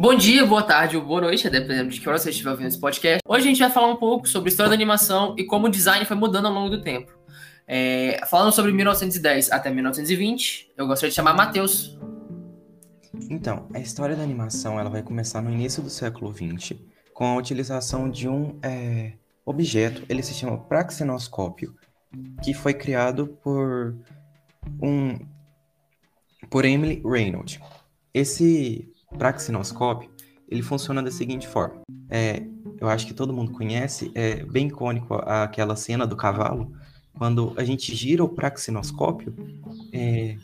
Bom dia, boa tarde ou boa noite, dependendo de que hora você estiver ouvindo esse podcast. Hoje a gente vai falar um pouco sobre história da animação e como o design foi mudando ao longo do tempo. É, falando sobre 1910 até 1920, eu gostaria de chamar Matheus. Então, a história da animação ela vai começar no início do século XX, com a utilização de um é, objeto, ele se chama praxinoscópio, que foi criado por um por Emily Reynolds. Esse praxinoscópio, ele funciona da seguinte forma. É, eu acho que todo mundo conhece, é bem icônico aquela cena do cavalo, quando a gente gira o praxinoscópio, é,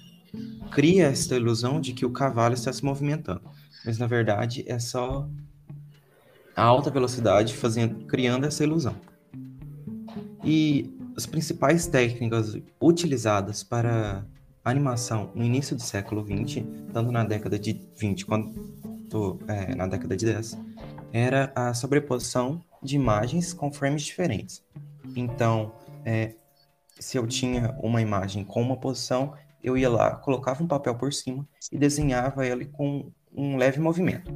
cria esta ilusão de que o cavalo está se movimentando. Mas na verdade é só a alta velocidade fazendo, criando essa ilusão. E as principais técnicas utilizadas para animação no início do século XX, tanto na década de 20 quanto é, na década de 10, era a sobreposição de imagens com frames diferentes. Então, é, se eu tinha uma imagem com uma posição, eu ia lá, colocava um papel por cima e desenhava ele com um leve movimento.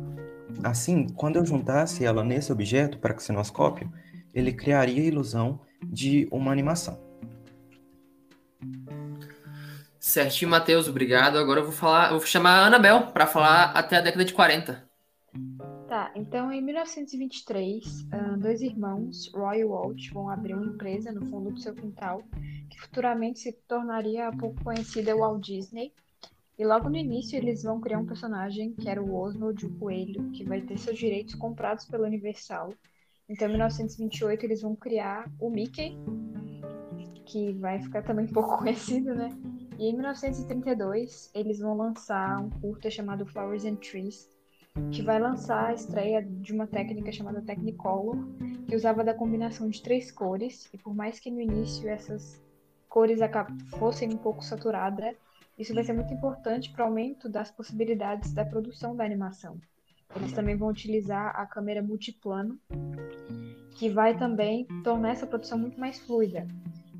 Assim, quando eu juntasse ela nesse objeto, para praxinoscópio, ele criaria a ilusão de uma animação. Certinho, Matheus, obrigado. Agora eu vou falar, eu vou chamar a Anabel para falar até a década de 40. Tá, então em 1923, ah, dois irmãos, Roy e Walt, vão abrir uma empresa no fundo do seu quintal, que futuramente se tornaria a pouco conhecida Walt Disney. E logo no início eles vão criar um personagem que era o Oswald, o coelho, que vai ter seus direitos comprados pela Universal. Então em 1928 eles vão criar o Mickey, que vai ficar também pouco conhecido, né? E em 1932, eles vão lançar um curta chamado Flowers and Trees, que vai lançar a estreia de uma técnica chamada Technicolor, que usava da combinação de três cores, e por mais que no início essas cores fossem um pouco saturadas, isso vai ser muito importante para o aumento das possibilidades da produção da animação. Eles também vão utilizar a câmera multiplano, que vai também tornar essa produção muito mais fluida.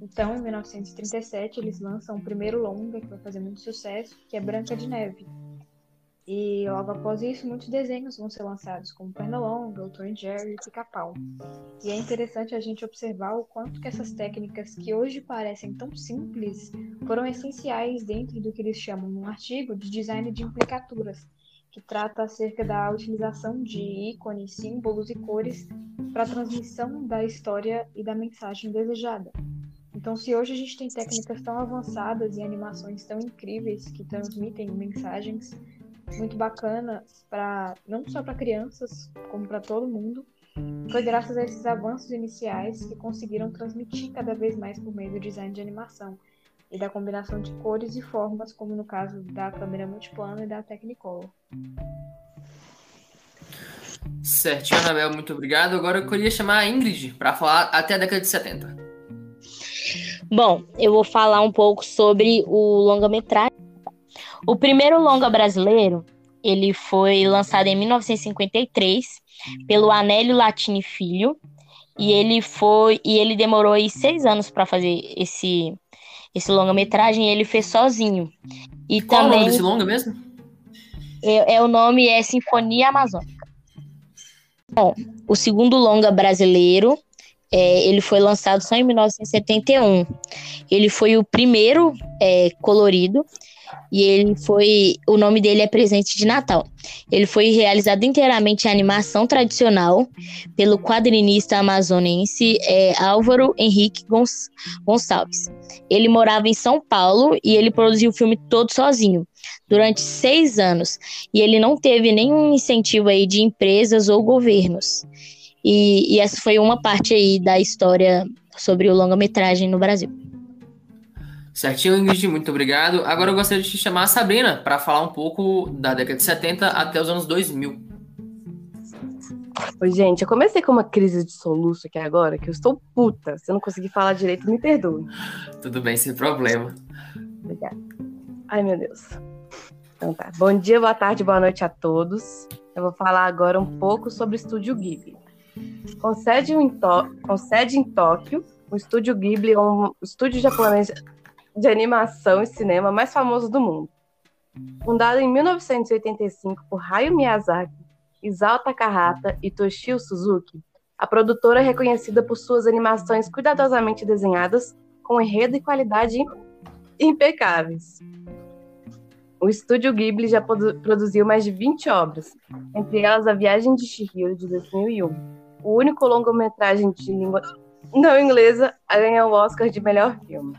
Então, em 1937, eles lançam o primeiro longa, que vai fazer muito sucesso, que é Branca de Neve. E logo após isso, muitos desenhos vão ser lançados, como Pernalonga, o Tom Jerry e Pica-Pau. E é interessante a gente observar o quanto que essas técnicas, que hoje parecem tão simples, foram essenciais dentro do que eles chamam num artigo de design de implicaturas, que trata acerca da utilização de ícones, símbolos e cores para a transmissão da história e da mensagem desejada. Então, se hoje a gente tem técnicas tão avançadas e animações tão incríveis que transmitem mensagens muito bacanas para não só para crianças, como para todo mundo, foi graças a esses avanços iniciais que conseguiram transmitir cada vez mais por meio do design de animação e da combinação de cores e formas, como no caso da câmera multiplano e da Technicolor. Certinho, Anabel, muito obrigado. Agora eu queria chamar a Ingrid para falar até a década de 70. Bom, eu vou falar um pouco sobre o longa-metragem. O primeiro longa brasileiro, ele foi lançado em 1953 pelo Anélio Latini Filho, e ele foi e ele demorou aí seis anos para fazer esse esse longa-metragem, ele fez sozinho. E Qual também, é o nome desse longa mesmo? É, é, o nome é Sinfonia Amazônica. Bom, o segundo longa brasileiro é, ele foi lançado só em 1971. Ele foi o primeiro é, colorido e ele foi. O nome dele é Presente de Natal. Ele foi realizado inteiramente em animação tradicional pelo quadrinista amazonense é, Álvaro Henrique Gonçalves. Ele morava em São Paulo e ele produziu o filme todo sozinho durante seis anos e ele não teve nenhum incentivo aí de empresas ou governos. E, e essa foi uma parte aí da história sobre o longa-metragem no Brasil. Certinho, Ingrid, muito obrigado. Agora eu gostaria de te chamar a Sabrina para falar um pouco da década de 70 até os anos 2000. Oi, gente, eu comecei com uma crise de soluço aqui agora, que eu estou puta. Se eu não conseguir falar direito, me perdoe. Tudo bem, sem problema. Obrigada. Ai, meu Deus. Então tá. Bom dia, boa tarde, boa noite a todos. Eu vou falar agora um pouco sobre o Estúdio Ghibli. Com sede em, com sede em Tóquio, o Estúdio Ghibli é um estúdio japonês de animação e cinema mais famoso do mundo. Fundado em 1985 por Hayao Miyazaki, Isao Takahata e Toshio Suzuki, a produtora é reconhecida por suas animações cuidadosamente desenhadas, com enredo e qualidade impecáveis. O estúdio Ghibli já produziu mais de 20 obras, entre elas A Viagem de Chihiro, de 2001, o único longa-metragem de língua não inglesa a ganhar o Oscar de melhor filme.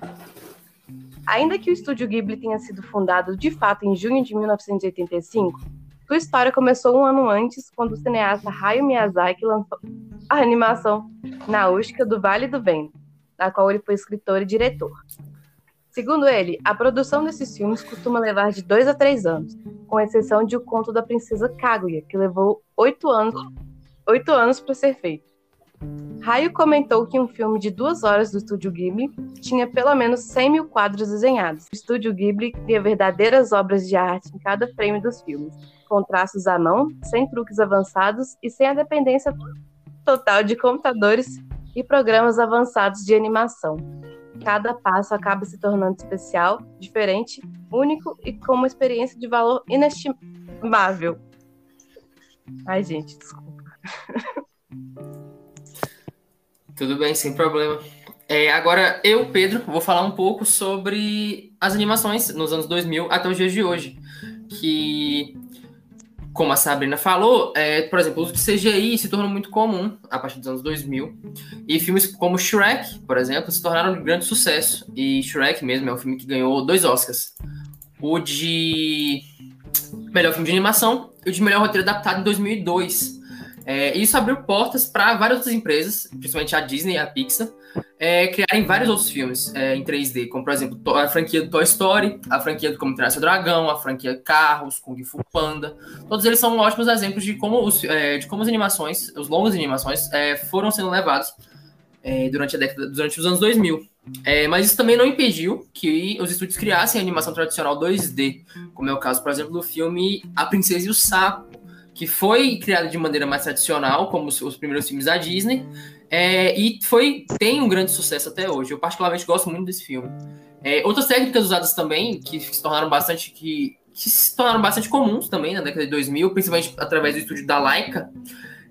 Ainda que o estúdio Ghibli tenha sido fundado de fato em junho de 1985, sua história começou um ano antes, quando o cineasta Hayao Miyazaki lançou a animação Nausicaa do Vale do Vento, da qual ele foi escritor e diretor. Segundo ele, a produção desses filmes costuma levar de dois a três anos, com exceção de O Conto da Princesa Kaguya, que levou oito anos, oito anos para ser feito. Raio comentou que um filme de duas horas do Estúdio Ghibli tinha pelo menos 100 mil quadros desenhados. O Estúdio Ghibli cria verdadeiras obras de arte em cada frame dos filmes, com traços à mão, sem truques avançados e sem a dependência total de computadores e programas avançados de animação cada passo acaba se tornando especial, diferente, único e com uma experiência de valor inestimável. Ai, gente, desculpa. Tudo bem, sem problema. É, agora, eu, Pedro, vou falar um pouco sobre as animações nos anos 2000 até os dias de hoje. Que como a Sabrina falou, é, por exemplo, o uso de CGI se tornou muito comum a partir dos anos 2000. E filmes como Shrek, por exemplo, se tornaram um grande sucesso. E Shrek mesmo é um filme que ganhou dois Oscars. O de melhor filme de animação e o de melhor roteiro adaptado em 2002. É, isso abriu portas para várias outras empresas, principalmente a Disney e a Pixar, é, criarem vários outros filmes é, em 3D, como por exemplo a franquia do Toy Story, a franquia do Como Treinar Seu Dragão, a franquia Carros, Kung Fu Panda. Todos eles são ótimos exemplos de como, os, é, de como as animações, os longas animações, é, foram sendo levados é, durante, a década, durante os anos 2000. É, mas isso também não impediu que os estúdios criassem animação tradicional 2D, como é o caso, por exemplo, do filme A Princesa e o Sapo, que foi criado de maneira mais tradicional, como os, os primeiros filmes da Disney, é, e foi tem um grande sucesso até hoje. Eu particularmente gosto muito desse filme. É, outras técnicas usadas também que se tornaram bastante que, que, se tornaram bastante comuns também na década de 2000, principalmente através do estúdio da Laika,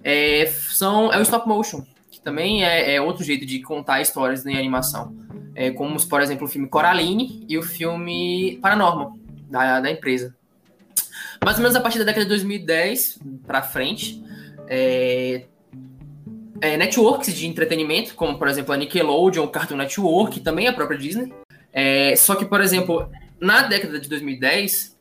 é, são é o stop motion, que também é, é outro jeito de contar histórias em animação, é, como por exemplo o filme Coraline e o filme Paranormal da, da empresa. Mais ou menos a partir da década de 2010 para frente, é, é, networks de entretenimento, como por exemplo a Nickelodeon, Cartoon Network, também a própria Disney. É, só que, por exemplo, na década de 2010,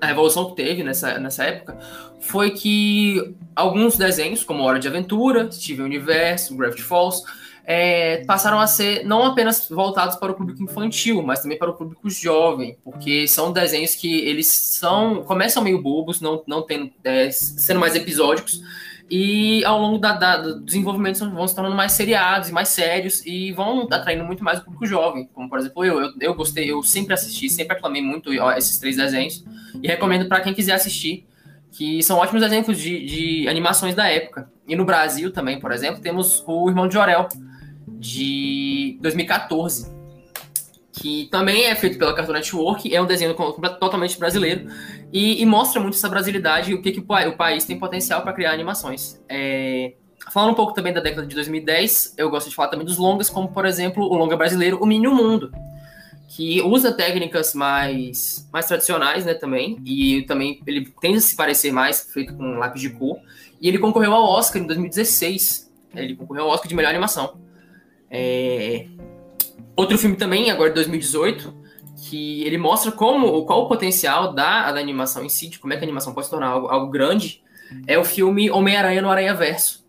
a revolução que teve nessa, nessa época foi que alguns desenhos, como Hora de Aventura, Steven Universe, Gravity Falls, é, passaram a ser não apenas voltados para o público infantil, mas também para o público jovem, porque são desenhos que eles são começam meio bobos, não, não tendo, é, sendo mais episódicos, e ao longo da, da, do desenvolvimento vão se tornando mais seriados e mais sérios e vão atraindo muito mais o público jovem. Como, por exemplo, eu, eu, eu gostei, eu sempre assisti, sempre aclamei muito esses três desenhos e recomendo para quem quiser assistir, que são ótimos exemplos de, de animações da época. E no Brasil também, por exemplo, temos o Irmão de Jorel, de 2014 que também é feito pela Cartoon Network, é um desenho totalmente brasileiro e, e mostra muito essa brasilidade e o que, que o, país tem potencial para criar animações. É, falando um pouco também da década de 2010, eu gosto de falar também dos longas, como por exemplo o longa brasileiro O Mini Mundo, que usa técnicas mais, mais tradicionais, né, também, e também ele tende a se parecer mais, feito com lápis de cor, e ele concorreu ao Oscar em 2016, ele concorreu ao Oscar de melhor animação. É, Outro filme também, agora de 2018, que ele mostra como qual o potencial da, da animação em si, de como é que a animação pode se tornar algo, algo grande, é o filme Homem-Aranha no Aranha Verso.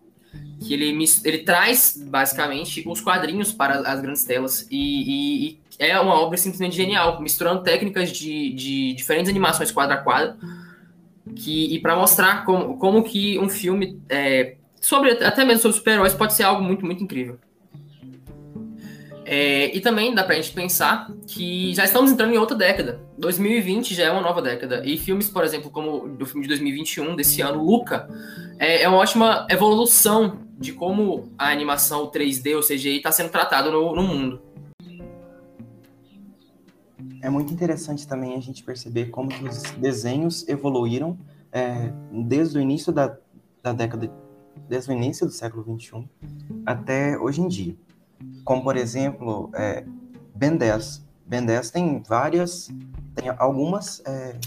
Que ele, ele traz, basicamente, os quadrinhos para as grandes telas. E, e, e é uma obra simplesmente genial, misturando técnicas de, de diferentes animações quadro a quadro. Que, e para mostrar como, como que um filme, é, sobre até mesmo sobre super-heróis, pode ser algo muito, muito incrível. É, e também dá pra gente pensar que já estamos entrando em outra década. 2020 já é uma nova década. E filmes, por exemplo, como o filme de 2021, desse ano, Luca, é, é uma ótima evolução de como a animação 3D ou CGI está sendo tratado no, no mundo. É muito interessante também a gente perceber como os desenhos evoluíram é, desde o início da, da década, desde o início do século XXI até hoje em dia. Como, por exemplo, é, Ben 10. Ben 10 tem várias, tem algumas é,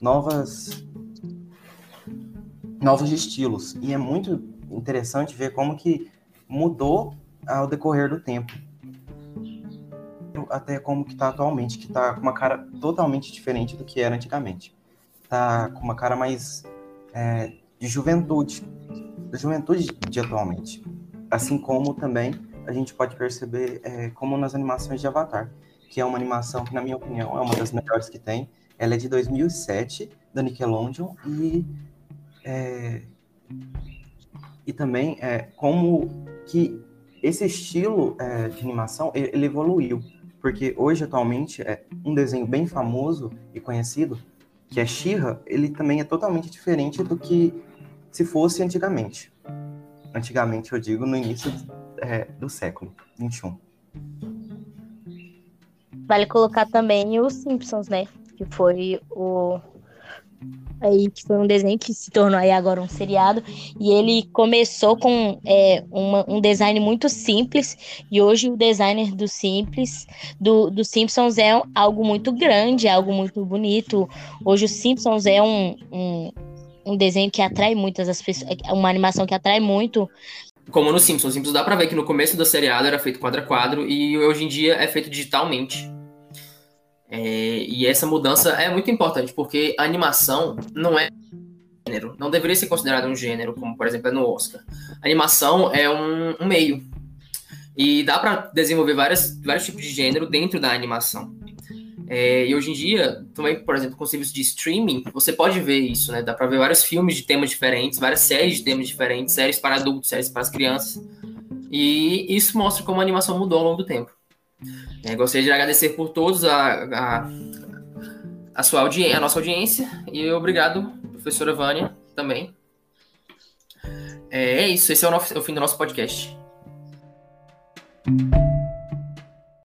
novas novos estilos. E é muito interessante ver como que mudou ao decorrer do tempo. Até como que está atualmente, que está com uma cara totalmente diferente do que era antigamente. Está com uma cara mais é, de juventude, da juventude de atualmente. Assim como também a gente pode perceber é, como nas animações de Avatar, que é uma animação que, na minha opinião, é uma das melhores que tem. Ela é de 2007, da Nickelodeon, e é, e também é, como que esse estilo é, de animação ele evoluiu, porque hoje atualmente é um desenho bem famoso e conhecido que é She-Ra, ele também é totalmente diferente do que se fosse antigamente. Antigamente, eu digo, no início é, do século XXI. Vale colocar também os Simpsons, né? Que foi o aí que foi um desenho que se tornou aí agora um seriado e ele começou com é, uma, um design muito simples e hoje o designer do simples do, do Simpsons é algo muito grande, algo muito bonito. Hoje o Simpsons é um, um, um desenho que atrai muitas as pessoas, é uma animação que atrai muito como no Simpsons. Simpsons dá pra ver que no começo do seriado era feito quadro a quadro e hoje em dia é feito digitalmente. É, e essa mudança é muito importante, porque a animação não é gênero, não deveria ser considerada um gênero, como por exemplo é no Oscar. A animação é um, um meio. E dá para desenvolver várias, vários tipos de gênero dentro da animação. É, e hoje em dia, também, por exemplo, com serviço de streaming, você pode ver isso, né? Dá para ver vários filmes de temas diferentes, várias séries de temas diferentes, séries para adultos, séries para as crianças. E isso mostra como a animação mudou ao longo do tempo. É, gostaria de agradecer por todos a, a, a sua audiência, a nossa audiência e obrigado, professora Vânia, também. É, é isso, esse é o, no, o fim do nosso podcast.